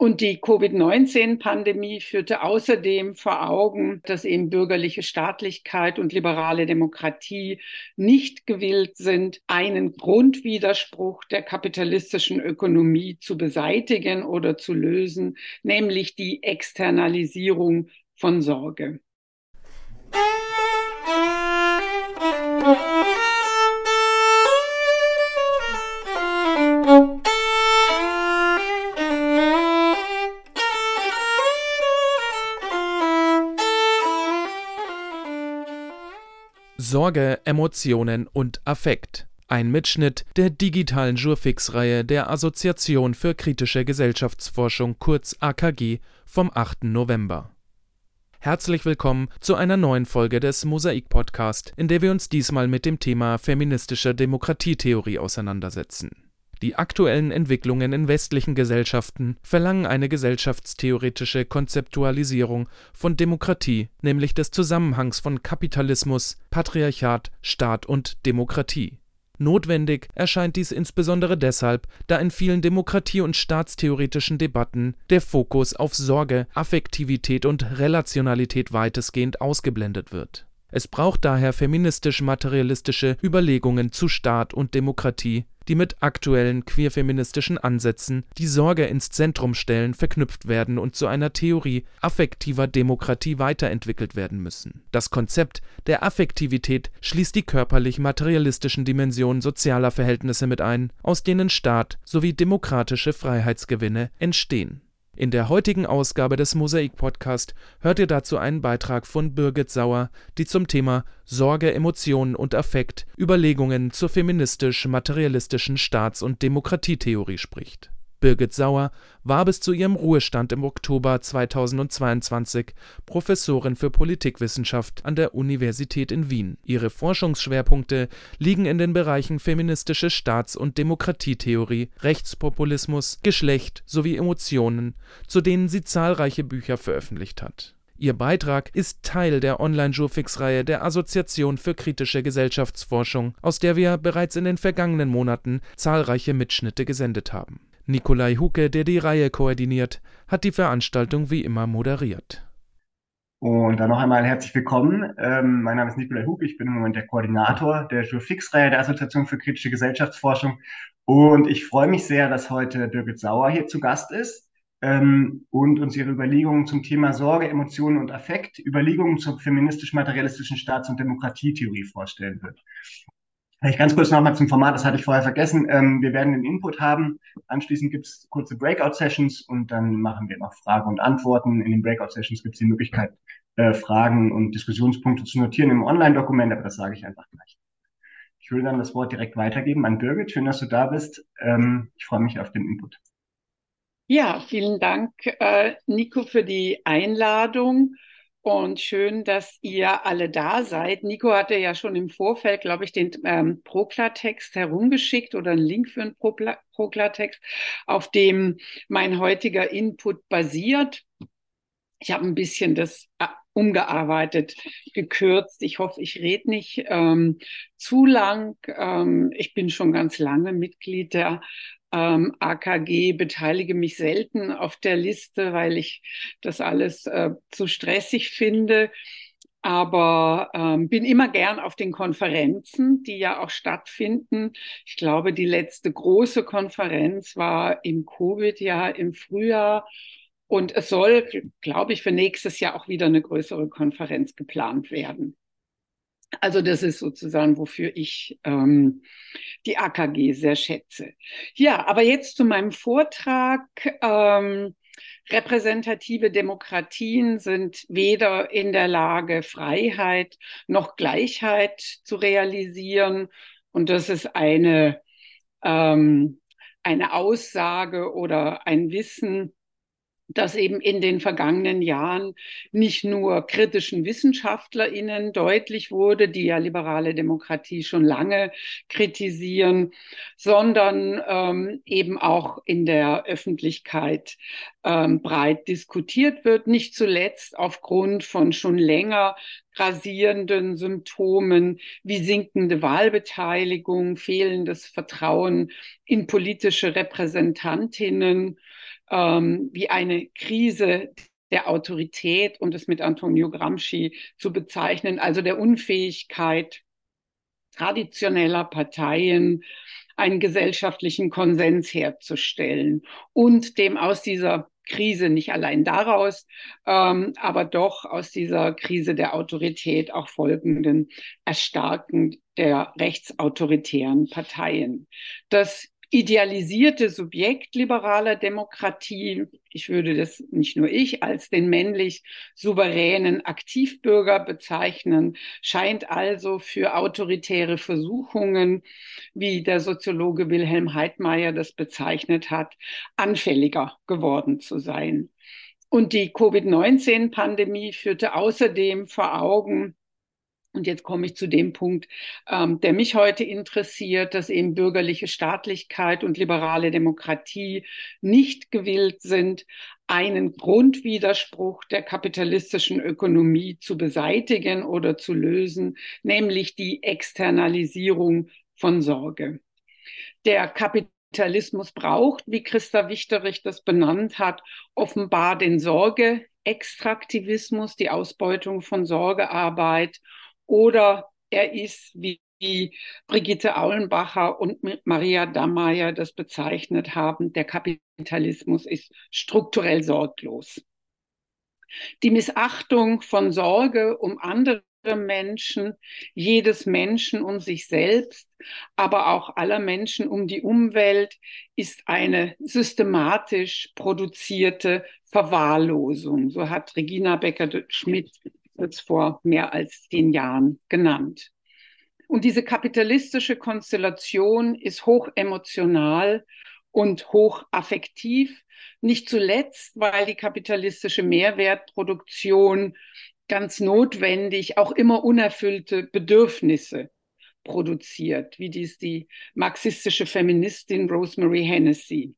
Und die Covid-19-Pandemie führte außerdem vor Augen, dass eben bürgerliche Staatlichkeit und liberale Demokratie nicht gewillt sind, einen Grundwiderspruch der kapitalistischen Ökonomie zu beseitigen oder zu lösen, nämlich die Externalisierung von Sorge. Sorge, Emotionen und Affekt. Ein Mitschnitt der digitalen Jurfix-Reihe der Assoziation für kritische Gesellschaftsforschung kurz AKG vom 8. November. Herzlich willkommen zu einer neuen Folge des Mosaik-Podcast, in der wir uns diesmal mit dem Thema feministischer Demokratietheorie auseinandersetzen. Die aktuellen Entwicklungen in westlichen Gesellschaften verlangen eine gesellschaftstheoretische Konzeptualisierung von Demokratie, nämlich des Zusammenhangs von Kapitalismus, Patriarchat, Staat und Demokratie. Notwendig erscheint dies insbesondere deshalb, da in vielen demokratie- und staatstheoretischen Debatten der Fokus auf Sorge, Affektivität und Relationalität weitestgehend ausgeblendet wird es braucht daher feministisch-materialistische Überlegungen zu Staat und Demokratie, die mit aktuellen queerfeministischen Ansätzen, die Sorge ins Zentrum stellen, verknüpft werden und zu einer Theorie affektiver Demokratie weiterentwickelt werden müssen. Das Konzept der Affektivität schließt die körperlich-materialistischen Dimensionen sozialer Verhältnisse mit ein, aus denen Staat sowie demokratische Freiheitsgewinne entstehen in der heutigen Ausgabe des Mosaik-Podcast hört ihr dazu einen Beitrag von Birgit Sauer, die zum Thema Sorge, Emotionen und Affekt Überlegungen zur feministisch-materialistischen Staats- und Demokratietheorie spricht Birgit Sauer war bis zu ihrem Ruhestand im Oktober 2022 Professorin für Politikwissenschaft an der Universität in Wien. Ihre Forschungsschwerpunkte liegen in den Bereichen feministische Staats- und Demokratietheorie, Rechtspopulismus, Geschlecht sowie Emotionen, zu denen sie zahlreiche Bücher veröffentlicht hat. Ihr Beitrag ist Teil der Online-Jurfix-Reihe der Assoziation für kritische Gesellschaftsforschung, aus der wir bereits in den vergangenen Monaten zahlreiche Mitschnitte gesendet haben Nikolai Hucke, der die Reihe koordiniert, hat die Veranstaltung wie immer moderiert. Und dann noch einmal herzlich willkommen. Ähm, mein Name ist Nikolai Hucke, ich bin im Moment der Koordinator der Jurfix-Reihe der Assoziation für kritische Gesellschaftsforschung. Und ich freue mich sehr, dass heute Birgit Sauer hier zu Gast ist ähm, und uns ihre Überlegungen zum Thema Sorge, Emotionen und Affekt, Überlegungen zur feministisch-materialistischen Staats- und Demokratietheorie vorstellen wird. Vielleicht ganz kurz nochmal zum Format, das hatte ich vorher vergessen. Ähm, wir werden den Input haben. Anschließend gibt es kurze Breakout-Sessions und dann machen wir noch Fragen und Antworten. In den Breakout-Sessions gibt es die Möglichkeit, äh, Fragen und Diskussionspunkte zu notieren im Online-Dokument, aber das sage ich einfach gleich. Ich würde dann das Wort direkt weitergeben an Birgit. Schön, dass du da bist. Ähm, ich freue mich auf den Input. Ja, vielen Dank, äh, Nico, für die Einladung. Und schön, dass ihr alle da seid. Nico hatte ja schon im Vorfeld, glaube ich, den ähm, Proklartext herumgeschickt oder einen Link für einen Proklartext, auf dem mein heutiger Input basiert. Ich habe ein bisschen das äh, umgearbeitet, gekürzt. Ich hoffe, ich rede nicht ähm, zu lang. Ähm, ich bin schon ganz lange Mitglied der ähm, AKG, beteilige mich selten auf der Liste, weil ich das alles äh, zu stressig finde. Aber ähm, bin immer gern auf den Konferenzen, die ja auch stattfinden. Ich glaube, die letzte große Konferenz war im Covid-Jahr im Frühjahr. Und es soll, glaube ich, für nächstes Jahr auch wieder eine größere Konferenz geplant werden. Also das ist sozusagen, wofür ich ähm, die AKG sehr schätze. Ja, aber jetzt zu meinem Vortrag. Ähm, repräsentative Demokratien sind weder in der Lage, Freiheit noch Gleichheit zu realisieren. Und das ist eine, ähm, eine Aussage oder ein Wissen, dass eben in den vergangenen Jahren nicht nur kritischen WissenschaftlerInnen deutlich wurde, die ja liberale Demokratie schon lange kritisieren, sondern ähm, eben auch in der Öffentlichkeit ähm, breit diskutiert wird, nicht zuletzt aufgrund von schon länger grasierenden Symptomen wie sinkende Wahlbeteiligung, fehlendes Vertrauen in politische Repräsentantinnen, ähm, wie eine Krise der Autorität und es mit Antonio Gramsci zu bezeichnen, also der Unfähigkeit traditioneller Parteien, einen gesellschaftlichen Konsens herzustellen und dem aus dieser Krise, nicht allein daraus, ähm, aber doch aus dieser Krise der Autorität auch folgenden Erstarken der rechtsautoritären Parteien. Das idealisierte Subjekt liberaler Demokratie, ich würde das nicht nur ich als den männlich souveränen Aktivbürger bezeichnen, scheint also für autoritäre Versuchungen, wie der Soziologe Wilhelm Heidmeier das bezeichnet hat, anfälliger geworden zu sein. Und die Covid-19-Pandemie führte außerdem vor Augen, und jetzt komme ich zu dem Punkt, ähm, der mich heute interessiert, dass eben bürgerliche Staatlichkeit und liberale Demokratie nicht gewillt sind, einen Grundwiderspruch der kapitalistischen Ökonomie zu beseitigen oder zu lösen, nämlich die Externalisierung von Sorge. Der Kapitalismus braucht, wie Christa Wichterich das benannt hat, offenbar den Sorgeextraktivismus, die Ausbeutung von Sorgearbeit oder er ist, wie Brigitte Aulenbacher und Maria Dammeier das bezeichnet haben, der Kapitalismus ist strukturell sorglos. Die Missachtung von Sorge um andere Menschen, jedes Menschen um sich selbst, aber auch aller Menschen um die Umwelt ist eine systematisch produzierte Verwahrlosung. So hat Regina Becker-Schmidt jetzt vor mehr als zehn Jahren genannt. Und diese kapitalistische Konstellation ist hoch emotional und hoch affektiv, nicht zuletzt, weil die kapitalistische Mehrwertproduktion ganz notwendig auch immer unerfüllte Bedürfnisse produziert, wie dies die marxistische Feministin Rosemary Hennessy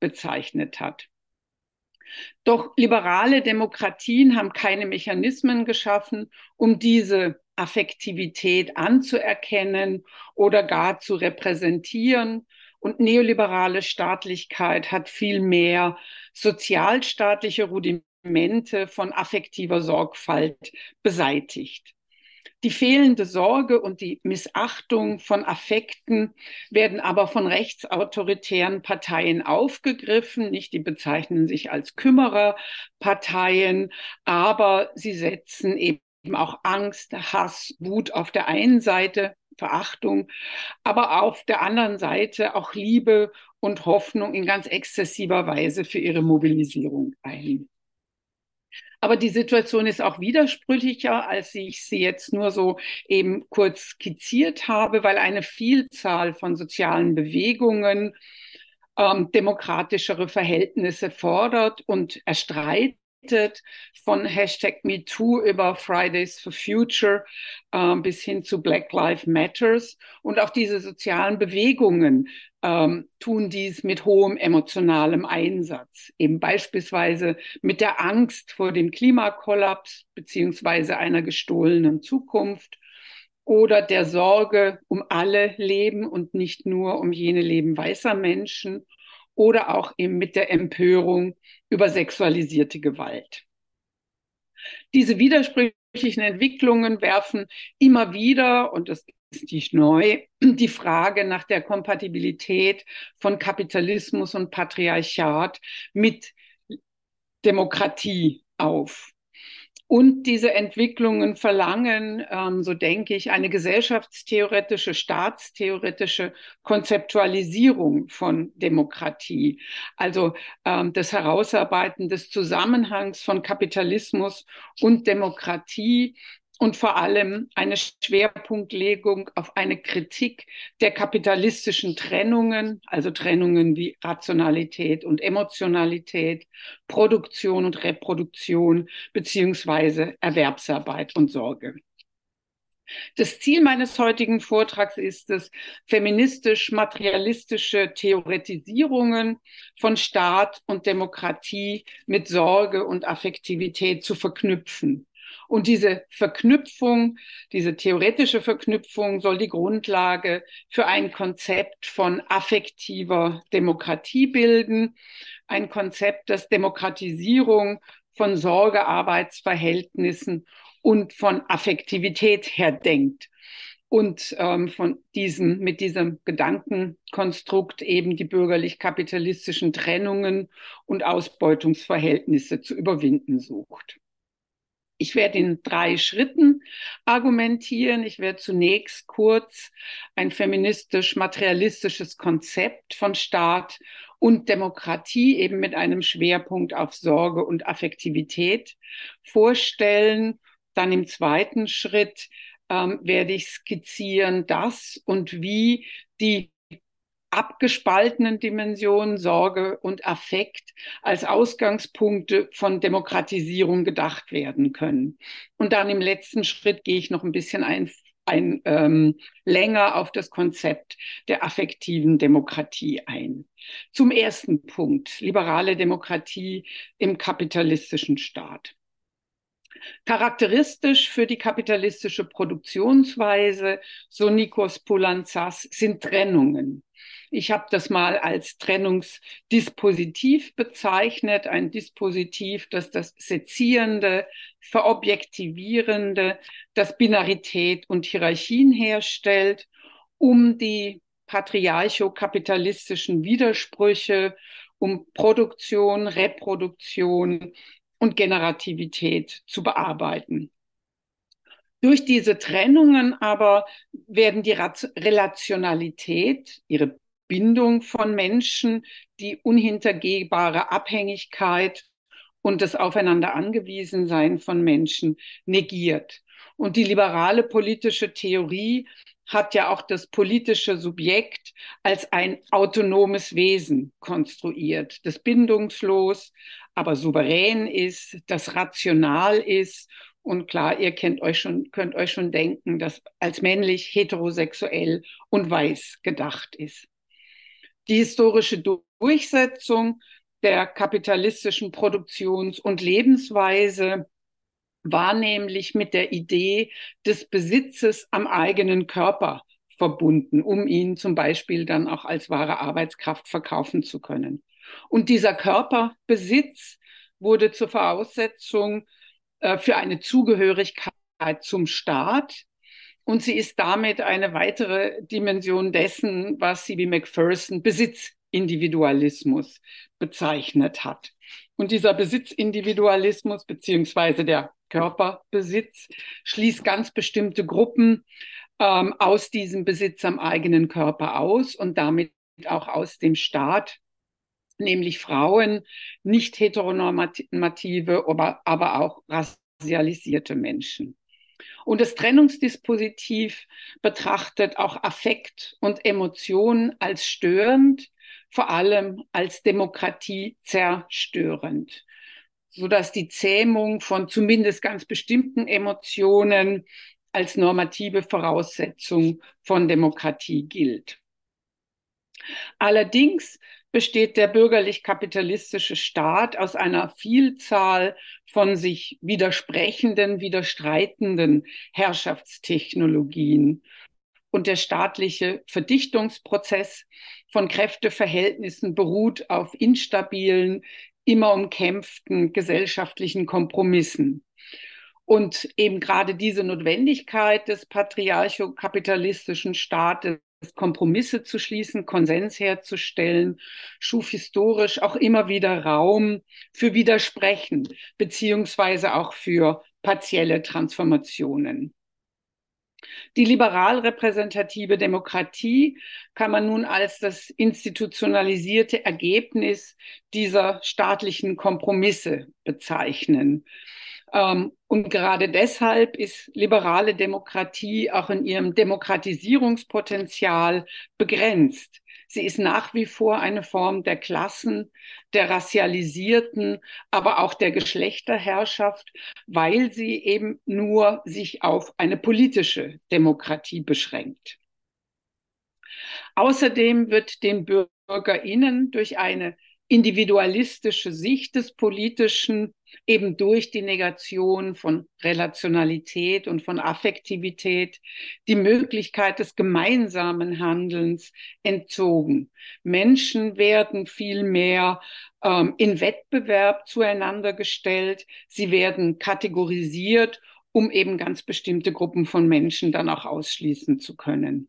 bezeichnet hat. Doch liberale Demokratien haben keine Mechanismen geschaffen, um diese Affektivität anzuerkennen oder gar zu repräsentieren. Und neoliberale Staatlichkeit hat vielmehr sozialstaatliche Rudimente von affektiver Sorgfalt beseitigt. Die fehlende Sorge und die Missachtung von Affekten werden aber von rechtsautoritären Parteien aufgegriffen. Nicht, die bezeichnen sich als Kümmererparteien, aber sie setzen eben auch Angst, Hass, Wut auf der einen Seite, Verachtung, aber auf der anderen Seite auch Liebe und Hoffnung in ganz exzessiver Weise für ihre Mobilisierung ein. Aber die Situation ist auch widersprüchlicher, als ich sie jetzt nur so eben kurz skizziert habe, weil eine Vielzahl von sozialen Bewegungen ähm, demokratischere Verhältnisse fordert und erstreitet von Hashtag MeToo über Fridays for Future äh, bis hin zu Black Lives Matters. Und auch diese sozialen Bewegungen ähm, tun dies mit hohem emotionalem Einsatz, eben beispielsweise mit der Angst vor dem Klimakollaps beziehungsweise einer gestohlenen Zukunft oder der Sorge um alle Leben und nicht nur um jene Leben weißer Menschen oder auch eben mit der Empörung über sexualisierte Gewalt. Diese widersprüchlichen Entwicklungen werfen immer wieder, und das ist nicht neu, die Frage nach der Kompatibilität von Kapitalismus und Patriarchat mit Demokratie auf. Und diese Entwicklungen verlangen, ähm, so denke ich, eine gesellschaftstheoretische, staatstheoretische Konzeptualisierung von Demokratie. Also ähm, das Herausarbeiten des Zusammenhangs von Kapitalismus und Demokratie und vor allem eine Schwerpunktlegung auf eine Kritik der kapitalistischen Trennungen, also Trennungen wie Rationalität und Emotionalität, Produktion und Reproduktion beziehungsweise Erwerbsarbeit und Sorge. Das Ziel meines heutigen Vortrags ist es, feministisch-materialistische Theoretisierungen von Staat und Demokratie mit Sorge und Affektivität zu verknüpfen und diese Verknüpfung, diese theoretische Verknüpfung soll die Grundlage für ein Konzept von affektiver Demokratie bilden, ein Konzept, das Demokratisierung von Sorgearbeitsverhältnissen und von Affektivität her denkt und ähm, von diesem, mit diesem Gedankenkonstrukt eben die bürgerlich-kapitalistischen Trennungen und Ausbeutungsverhältnisse zu überwinden sucht. Ich werde in drei Schritten argumentieren. Ich werde zunächst kurz ein feministisch-materialistisches Konzept von Staat und Demokratie eben mit einem Schwerpunkt auf Sorge und Affektivität vorstellen. Dann im zweiten Schritt ähm, werde ich skizzieren, dass und wie die abgespaltenen Dimensionen Sorge und Affekt als Ausgangspunkte von Demokratisierung gedacht werden können. Und dann im letzten Schritt gehe ich noch ein bisschen ein, ein ähm, länger auf das Konzept der affektiven Demokratie ein. Zum ersten Punkt, liberale Demokratie im kapitalistischen Staat. Charakteristisch für die kapitalistische Produktionsweise, so Nikos Poulantzas, sind Trennungen. Ich habe das mal als Trennungsdispositiv bezeichnet, ein Dispositiv, das das Sezierende, Verobjektivierende, das Binarität und Hierarchien herstellt, um die patriarcho-kapitalistischen Widersprüche, um Produktion, Reproduktion und Generativität zu bearbeiten. Durch diese Trennungen aber werden die Relationalität, ihre Bindung von Menschen, die unhintergehbare Abhängigkeit und das Aufeinander Angewiesensein von Menschen negiert. Und die liberale politische Theorie hat ja auch das politische Subjekt als ein autonomes Wesen konstruiert, das bindungslos, aber souverän ist, das rational ist. Und klar, ihr kennt euch schon, könnt euch schon denken, dass als männlich, heterosexuell und weiß gedacht ist. Die historische Durchsetzung der kapitalistischen Produktions- und Lebensweise war nämlich mit der Idee des Besitzes am eigenen Körper verbunden, um ihn zum Beispiel dann auch als wahre Arbeitskraft verkaufen zu können. Und dieser Körperbesitz wurde zur Voraussetzung äh, für eine Zugehörigkeit zum Staat, und sie ist damit eine weitere Dimension dessen, was C.B. Macpherson Besitzindividualismus bezeichnet hat. Und dieser Besitzindividualismus beziehungsweise der Körperbesitz schließt ganz bestimmte Gruppen ähm, aus diesem Besitz am eigenen Körper aus und damit auch aus dem Staat, nämlich Frauen, nicht heteronormative, aber, auch racialisierte Menschen. Und das Trennungsdispositiv betrachtet auch Affekt und Emotionen als störend, vor allem als Demokratie zerstörend, sodass die Zähmung von zumindest ganz bestimmten Emotionen als normative Voraussetzung von Demokratie gilt. Allerdings besteht der bürgerlich-kapitalistische Staat aus einer Vielzahl von sich widersprechenden, widerstreitenden Herrschaftstechnologien. Und der staatliche Verdichtungsprozess von Kräfteverhältnissen beruht auf instabilen, immer umkämpften gesellschaftlichen Kompromissen. Und eben gerade diese Notwendigkeit des patriarchokapitalistischen Staates Kompromisse zu schließen, Konsens herzustellen, schuf historisch auch immer wieder Raum für Widersprechen, beziehungsweise auch für partielle Transformationen. Die liberal repräsentative Demokratie kann man nun als das institutionalisierte Ergebnis dieser staatlichen Kompromisse bezeichnen. Ähm, und gerade deshalb ist liberale Demokratie auch in ihrem Demokratisierungspotenzial begrenzt. Sie ist nach wie vor eine Form der Klassen, der racialisierten, aber auch der Geschlechterherrschaft, weil sie eben nur sich auf eine politische Demokratie beschränkt. Außerdem wird den Bürgerinnen durch eine individualistische Sicht des Politischen eben durch die Negation von Relationalität und von Affektivität die Möglichkeit des gemeinsamen Handelns entzogen. Menschen werden vielmehr ähm, in Wettbewerb zueinander gestellt, sie werden kategorisiert, um eben ganz bestimmte Gruppen von Menschen dann auch ausschließen zu können.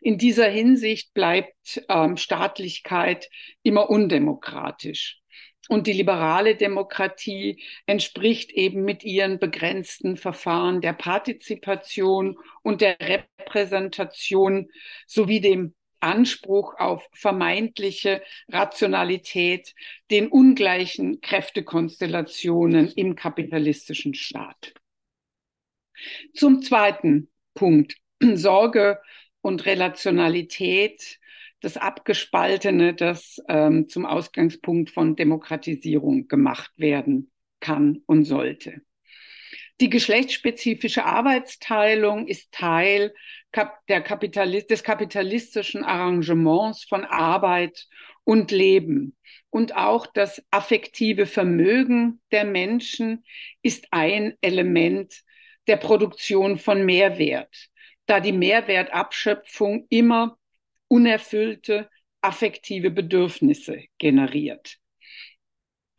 In dieser Hinsicht bleibt ähm, Staatlichkeit immer undemokratisch. Und die liberale Demokratie entspricht eben mit ihren begrenzten Verfahren der Partizipation und der Repräsentation sowie dem Anspruch auf vermeintliche Rationalität den ungleichen Kräftekonstellationen im kapitalistischen Staat. Zum zweiten Punkt, Sorge und Relationalität das Abgespaltene, das ähm, zum Ausgangspunkt von Demokratisierung gemacht werden kann und sollte. Die geschlechtsspezifische Arbeitsteilung ist Teil der Kapitalist des kapitalistischen Arrangements von Arbeit und Leben. Und auch das affektive Vermögen der Menschen ist ein Element der Produktion von Mehrwert, da die Mehrwertabschöpfung immer unerfüllte affektive Bedürfnisse generiert.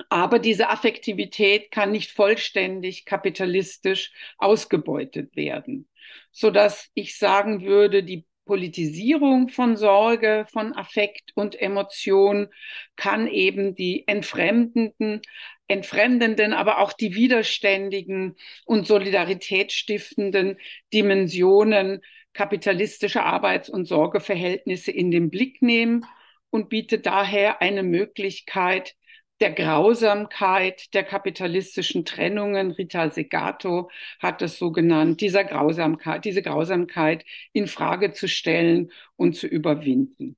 Aber diese Affektivität kann nicht vollständig kapitalistisch ausgebeutet werden, so dass ich sagen würde, die Politisierung von Sorge, von Affekt und Emotion kann eben die entfremdenden, entfremdenden, aber auch die widerständigen und solidaritätsstiftenden Dimensionen kapitalistische Arbeits- und Sorgeverhältnisse in den Blick nehmen und bietet daher eine Möglichkeit der Grausamkeit der kapitalistischen Trennungen. Rita Segato hat es so genannt, dieser Grausamkeit, diese Grausamkeit in Frage zu stellen und zu überwinden.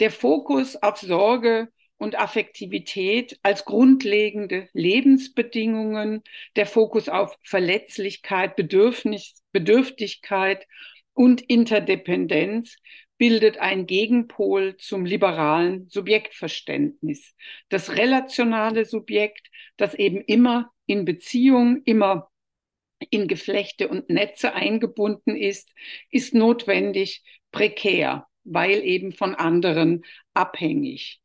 Der Fokus auf Sorge und Affektivität als grundlegende Lebensbedingungen, der Fokus auf Verletzlichkeit, Bedürfnis, Bedürftigkeit und Interdependenz bildet ein Gegenpol zum liberalen Subjektverständnis. Das relationale Subjekt, das eben immer in Beziehung, immer in Geflechte und Netze eingebunden ist, ist notwendig prekär, weil eben von anderen abhängig.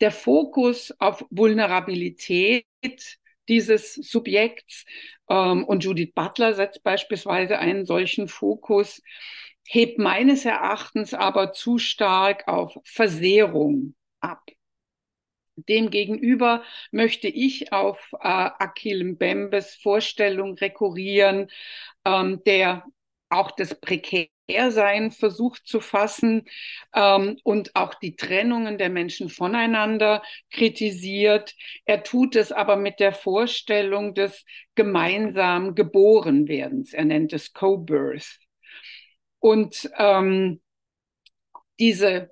Der Fokus auf Vulnerabilität dieses Subjekts. Ähm, und Judith Butler setzt beispielsweise einen solchen Fokus, hebt meines Erachtens aber zu stark auf Versehrung ab. Demgegenüber möchte ich auf äh, Akil Mbembes Vorstellung rekurrieren, ähm, der auch das Prekärsein versucht zu fassen ähm, und auch die Trennungen der Menschen voneinander kritisiert. Er tut es aber mit der Vorstellung des gemeinsam Geborenwerdens. Er nennt es Co-Birth. Und ähm, diese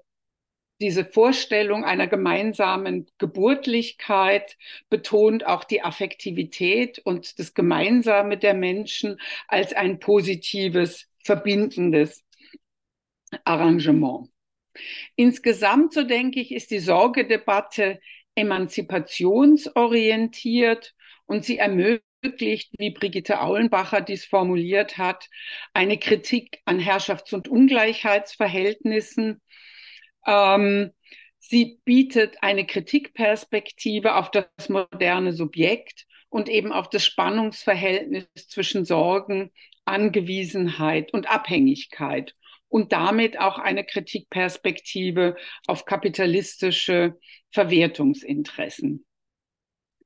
diese Vorstellung einer gemeinsamen Geburtlichkeit betont auch die Affektivität und das Gemeinsame der Menschen als ein positives, verbindendes Arrangement. Insgesamt, so denke ich, ist die Sorgedebatte emanzipationsorientiert und sie ermöglicht, wie Brigitte Aulenbacher dies formuliert hat, eine Kritik an Herrschafts- und Ungleichheitsverhältnissen ähm, sie bietet eine Kritikperspektive auf das moderne Subjekt und eben auf das Spannungsverhältnis zwischen Sorgen, Angewiesenheit und Abhängigkeit und damit auch eine Kritikperspektive auf kapitalistische Verwertungsinteressen.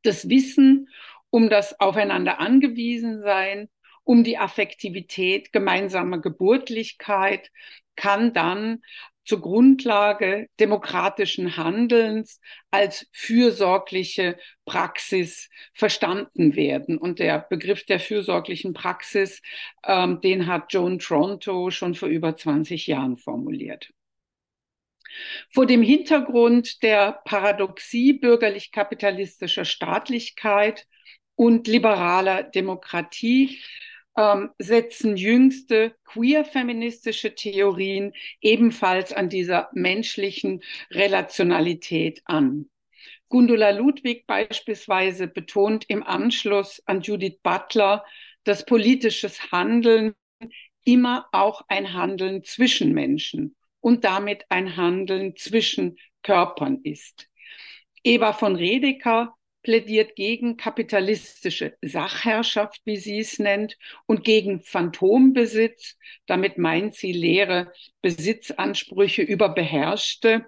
Das Wissen um das Aufeinander angewiesen sein, um die Affektivität gemeinsamer Geburtlichkeit kann dann zur Grundlage demokratischen Handelns als fürsorgliche Praxis verstanden werden. Und der Begriff der fürsorglichen Praxis, ähm, den hat Joan Tronto schon vor über 20 Jahren formuliert. Vor dem Hintergrund der Paradoxie bürgerlich-kapitalistischer Staatlichkeit und liberaler Demokratie ähm, setzen jüngste queer-feministische Theorien ebenfalls an dieser menschlichen Relationalität an. Gundula Ludwig beispielsweise betont im Anschluss an Judith Butler, dass politisches Handeln immer auch ein Handeln zwischen Menschen und damit ein Handeln zwischen Körpern ist. Eva von Redeker plädiert gegen kapitalistische Sachherrschaft, wie sie es nennt, und gegen Phantombesitz. Damit meint sie leere Besitzansprüche über Beherrschte.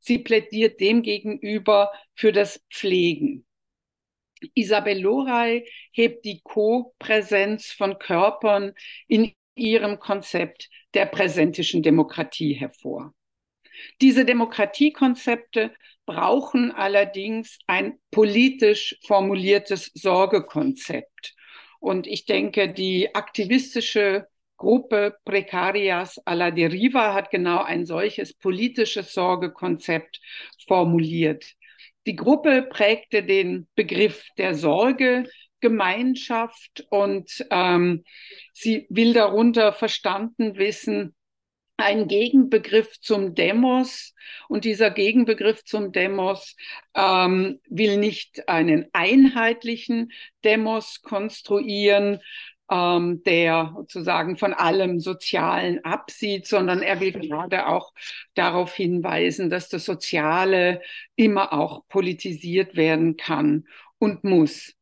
Sie plädiert demgegenüber für das Pflegen. Isabel Loray hebt die Co-Präsenz von Körpern in ihrem Konzept der präsentischen Demokratie hervor. Diese Demokratiekonzepte brauchen allerdings ein politisch formuliertes Sorgekonzept. Und ich denke, die aktivistische Gruppe Precarias a la Deriva hat genau ein solches politisches Sorgekonzept formuliert. Die Gruppe prägte den Begriff der Sorgegemeinschaft und ähm, sie will darunter verstanden wissen, ein Gegenbegriff zum Demos. Und dieser Gegenbegriff zum Demos ähm, will nicht einen einheitlichen Demos konstruieren, ähm, der sozusagen von allem Sozialen absieht, sondern er will gerade auch darauf hinweisen, dass das Soziale immer auch politisiert werden kann und muss.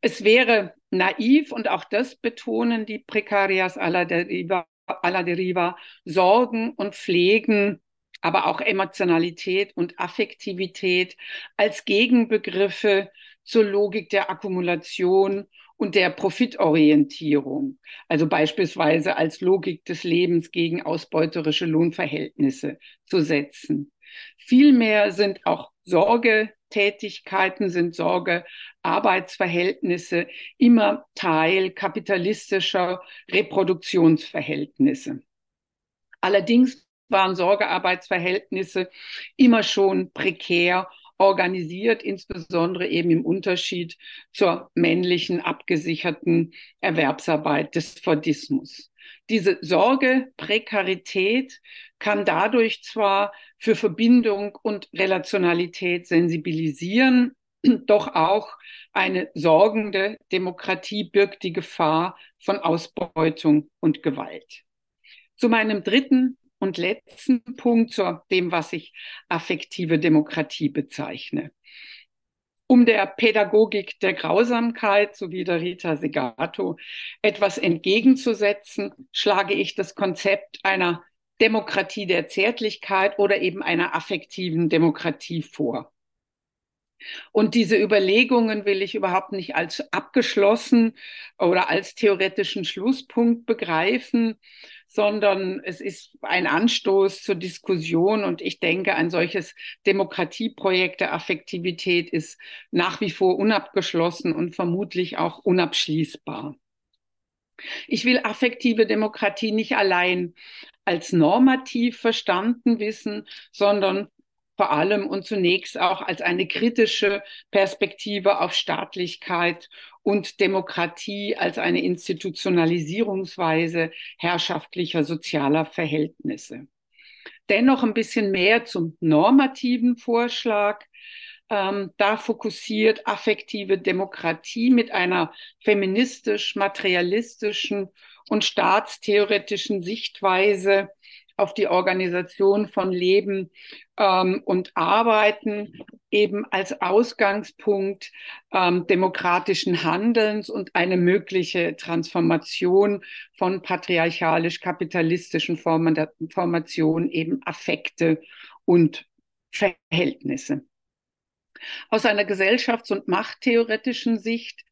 Es wäre naiv, und auch das betonen die Precarias alla deriva, alla deriva Sorgen und Pflegen, aber auch Emotionalität und Affektivität als Gegenbegriffe zur Logik der Akkumulation und der Profitorientierung, also beispielsweise als Logik des Lebens gegen ausbeuterische Lohnverhältnisse zu setzen. Vielmehr sind auch Sorgetätigkeiten, sind Sorgearbeitsverhältnisse immer Teil kapitalistischer Reproduktionsverhältnisse. Allerdings waren Sorgearbeitsverhältnisse immer schon prekär organisiert, insbesondere eben im Unterschied zur männlichen abgesicherten Erwerbsarbeit des Fordismus. Diese Sorge, Prekarität kann dadurch zwar für Verbindung und Relationalität sensibilisieren, doch auch eine sorgende Demokratie birgt die Gefahr von Ausbeutung und Gewalt. Zu meinem dritten und letzten Punkt zu dem, was ich affektive Demokratie bezeichne. Um der Pädagogik der Grausamkeit, so wie der Rita Segato, etwas entgegenzusetzen, schlage ich das Konzept einer Demokratie der Zärtlichkeit oder eben einer affektiven Demokratie vor. Und diese Überlegungen will ich überhaupt nicht als abgeschlossen oder als theoretischen Schlusspunkt begreifen, sondern es ist ein Anstoß zur Diskussion. Und ich denke, ein solches Demokratieprojekt der Affektivität ist nach wie vor unabgeschlossen und vermutlich auch unabschließbar. Ich will affektive Demokratie nicht allein als normativ verstanden wissen, sondern vor allem und zunächst auch als eine kritische Perspektive auf Staatlichkeit und Demokratie als eine Institutionalisierungsweise herrschaftlicher sozialer Verhältnisse. Dennoch ein bisschen mehr zum normativen Vorschlag. Ähm, da fokussiert affektive Demokratie mit einer feministisch-materialistischen und staatstheoretischen Sichtweise auf die Organisation von Leben ähm, und Arbeiten eben als Ausgangspunkt ähm, demokratischen Handelns und eine mögliche Transformation von patriarchalisch-kapitalistischen Formationen eben Affekte und Verhältnisse. Aus einer gesellschafts- und machttheoretischen Sicht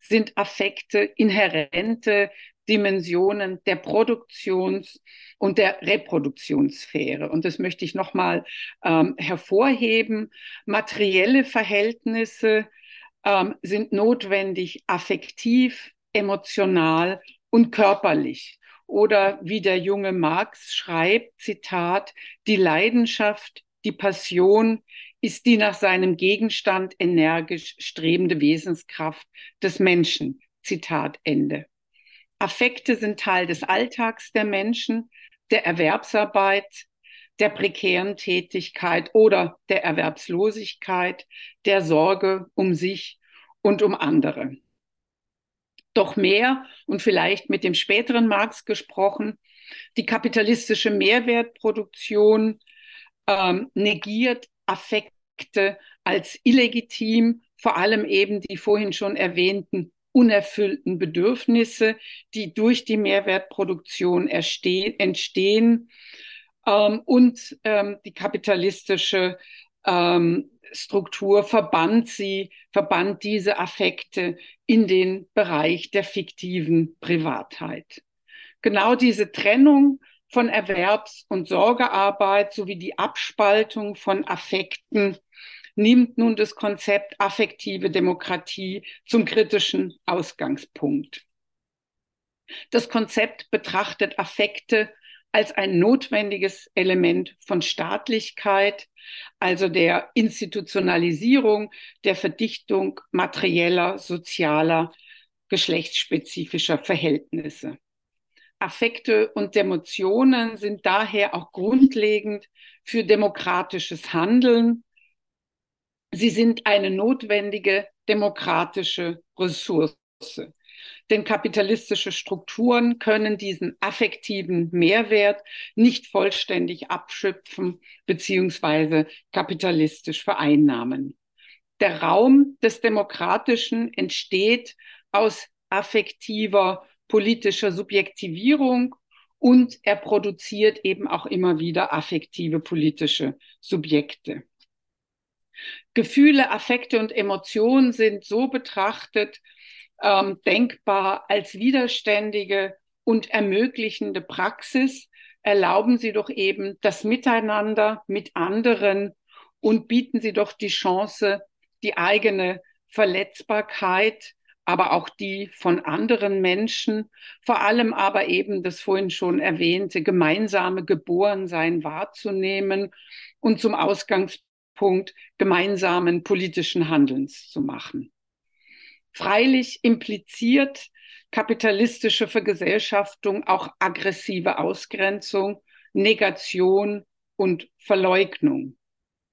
sind Affekte inhärente Dimensionen der Produktions- und der Reproduktionssphäre. Und das möchte ich nochmal ähm, hervorheben. Materielle Verhältnisse ähm, sind notwendig affektiv, emotional und körperlich. Oder wie der junge Marx schreibt, Zitat, die Leidenschaft, die Passion ist die nach seinem Gegenstand energisch strebende Wesenskraft des Menschen. Zitat Ende. Affekte sind Teil des Alltags der Menschen, der Erwerbsarbeit, der prekären Tätigkeit oder der Erwerbslosigkeit, der Sorge um sich und um andere. Doch mehr und vielleicht mit dem späteren Marx gesprochen, die kapitalistische Mehrwertproduktion ähm, negiert Affekte als illegitim, vor allem eben die vorhin schon erwähnten unerfüllten Bedürfnisse, die durch die Mehrwertproduktion entstehen ähm, und ähm, die kapitalistische ähm, Struktur verbannt sie, verbannt diese Affekte in den Bereich der fiktiven Privatheit. Genau diese Trennung von Erwerbs- und Sorgearbeit sowie die Abspaltung von Affekten nimmt nun das Konzept affektive Demokratie zum kritischen Ausgangspunkt. Das Konzept betrachtet Affekte als ein notwendiges Element von Staatlichkeit, also der Institutionalisierung, der Verdichtung materieller, sozialer, geschlechtsspezifischer Verhältnisse. Affekte und Emotionen sind daher auch grundlegend für demokratisches Handeln. Sie sind eine notwendige demokratische Ressource. Denn kapitalistische Strukturen können diesen affektiven Mehrwert nicht vollständig abschöpfen beziehungsweise kapitalistisch vereinnahmen. Der Raum des Demokratischen entsteht aus affektiver politischer Subjektivierung und er produziert eben auch immer wieder affektive politische Subjekte. Gefühle, Affekte und Emotionen sind so betrachtet ähm, denkbar als widerständige und ermöglichende Praxis, erlauben sie doch eben das Miteinander mit anderen und bieten sie doch die Chance, die eigene Verletzbarkeit aber auch die von anderen Menschen, vor allem aber eben das vorhin schon erwähnte gemeinsame Geborensein wahrzunehmen und zum Ausgangspunkt gemeinsamen politischen Handelns zu machen. Freilich impliziert kapitalistische Vergesellschaftung auch aggressive Ausgrenzung, Negation und Verleugnung.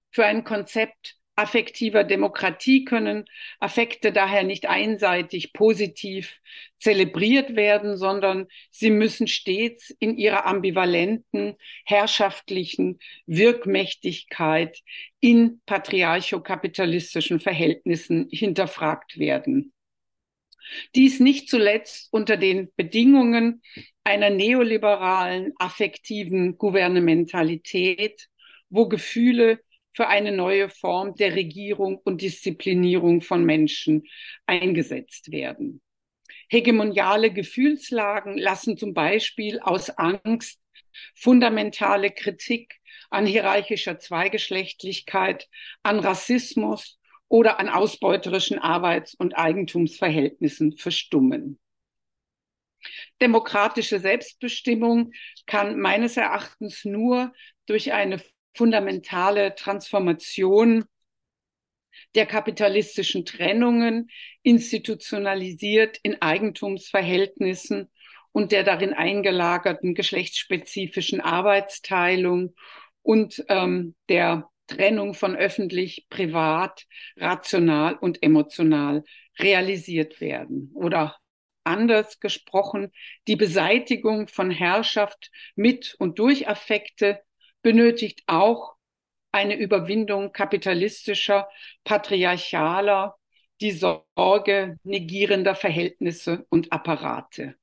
Für ein Konzept affektiver Demokratie können Affekte daher nicht einseitig positiv zelebriert werden, sondern sie müssen stets in ihrer ambivalenten, herrschaftlichen Wirkmächtigkeit in patriarchokapitalistischen Verhältnissen hinterfragt werden. Dies nicht zuletzt unter den Bedingungen einer neoliberalen affektiven Gouvernementalität, wo Gefühle für eine neue Form der Regierung und Disziplinierung von Menschen eingesetzt werden. Hegemoniale Gefühlslagen lassen zum Beispiel aus Angst fundamentale Kritik an hierarchischer Zweigeschlechtlichkeit, an Rassismus oder an ausbeuterischen Arbeits- und Eigentumsverhältnissen verstummen. Demokratische Selbstbestimmung kann meines Erachtens nur durch eine fundamentale Transformation der kapitalistischen Trennungen, institutionalisiert in Eigentumsverhältnissen und der darin eingelagerten geschlechtsspezifischen Arbeitsteilung und ähm, der Trennung von öffentlich, privat, rational und emotional realisiert werden. Oder anders gesprochen, die Beseitigung von Herrschaft mit und durch Affekte benötigt auch eine Überwindung kapitalistischer, patriarchaler, die Sorge negierender Verhältnisse und Apparate.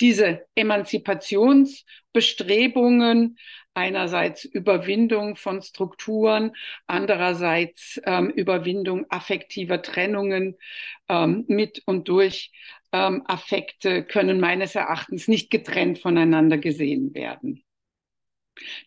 Diese Emanzipationsbestrebungen, einerseits Überwindung von Strukturen, andererseits ähm, Überwindung affektiver Trennungen ähm, mit und durch ähm, Affekte, können meines Erachtens nicht getrennt voneinander gesehen werden.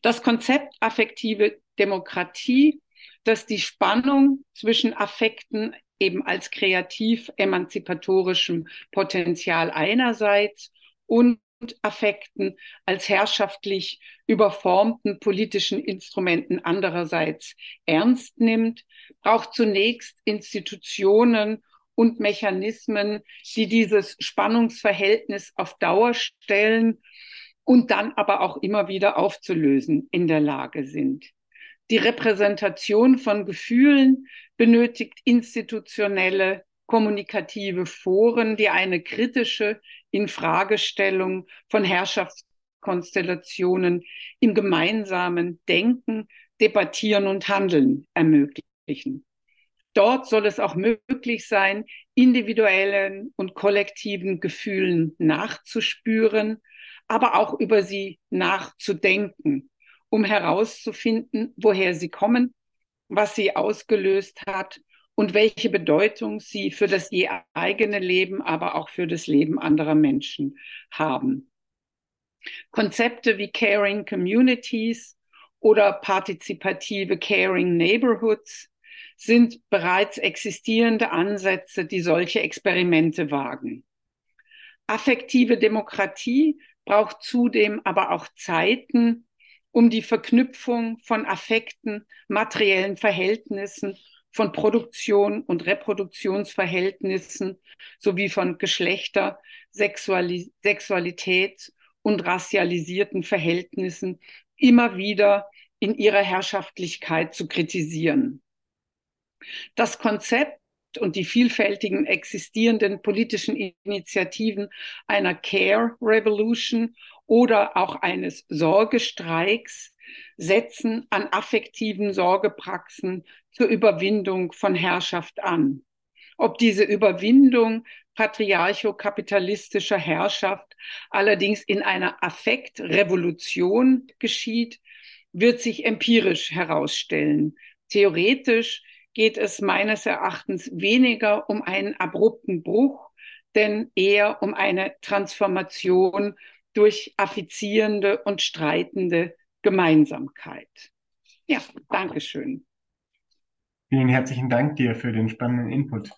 Das Konzept affektive Demokratie, das die Spannung zwischen Affekten eben als kreativ emanzipatorischem Potenzial einerseits und Affekten als herrschaftlich überformten politischen Instrumenten andererseits ernst nimmt, braucht zunächst Institutionen und Mechanismen, die dieses Spannungsverhältnis auf Dauer stellen und dann aber auch immer wieder aufzulösen in der Lage sind. Die Repräsentation von Gefühlen benötigt institutionelle kommunikative Foren, die eine kritische Infragestellung von Herrschaftskonstellationen im gemeinsamen Denken, Debattieren und Handeln ermöglichen. Dort soll es auch möglich sein, individuellen und kollektiven Gefühlen nachzuspüren, aber auch über sie nachzudenken, um herauszufinden, woher sie kommen, was sie ausgelöst hat und welche Bedeutung sie für das je eigene Leben, aber auch für das Leben anderer Menschen haben. Konzepte wie Caring Communities oder partizipative Caring Neighborhoods sind bereits existierende Ansätze, die solche Experimente wagen. Affektive Demokratie braucht zudem aber auch Zeiten, um die Verknüpfung von Affekten, materiellen Verhältnissen, von Produktion und Reproduktionsverhältnissen sowie von Geschlechter, Sexuali Sexualität und racialisierten Verhältnissen immer wieder in ihrer Herrschaftlichkeit zu kritisieren. Das Konzept und die vielfältigen existierenden politischen Initiativen einer Care Revolution oder auch eines Sorgestreiks setzen an affektiven Sorgepraxen zur Überwindung von Herrschaft an. Ob diese Überwindung patriarchokapitalistischer Herrschaft allerdings in einer Affektrevolution geschieht, wird sich empirisch herausstellen. Theoretisch geht es meines Erachtens weniger um einen abrupten Bruch, denn eher um eine Transformation durch affizierende und streitende Gemeinsamkeit. Ja, danke schön. Vielen herzlichen Dank dir für den spannenden Input.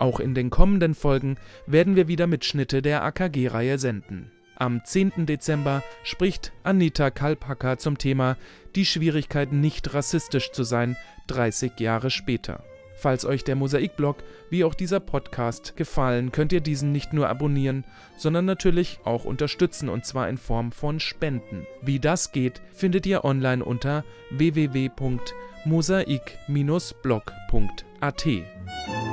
Auch in den kommenden Folgen werden wir wieder Mitschnitte der AKG-Reihe senden. Am 10. Dezember spricht Anita Kalpacker zum Thema Die Schwierigkeiten, nicht rassistisch zu sein, 30 Jahre später. Falls euch der Mosaikblog wie auch dieser Podcast gefallen, könnt ihr diesen nicht nur abonnieren, sondern natürlich auch unterstützen und zwar in Form von Spenden. Wie das geht, findet ihr online unter www.mosaik-blog.at.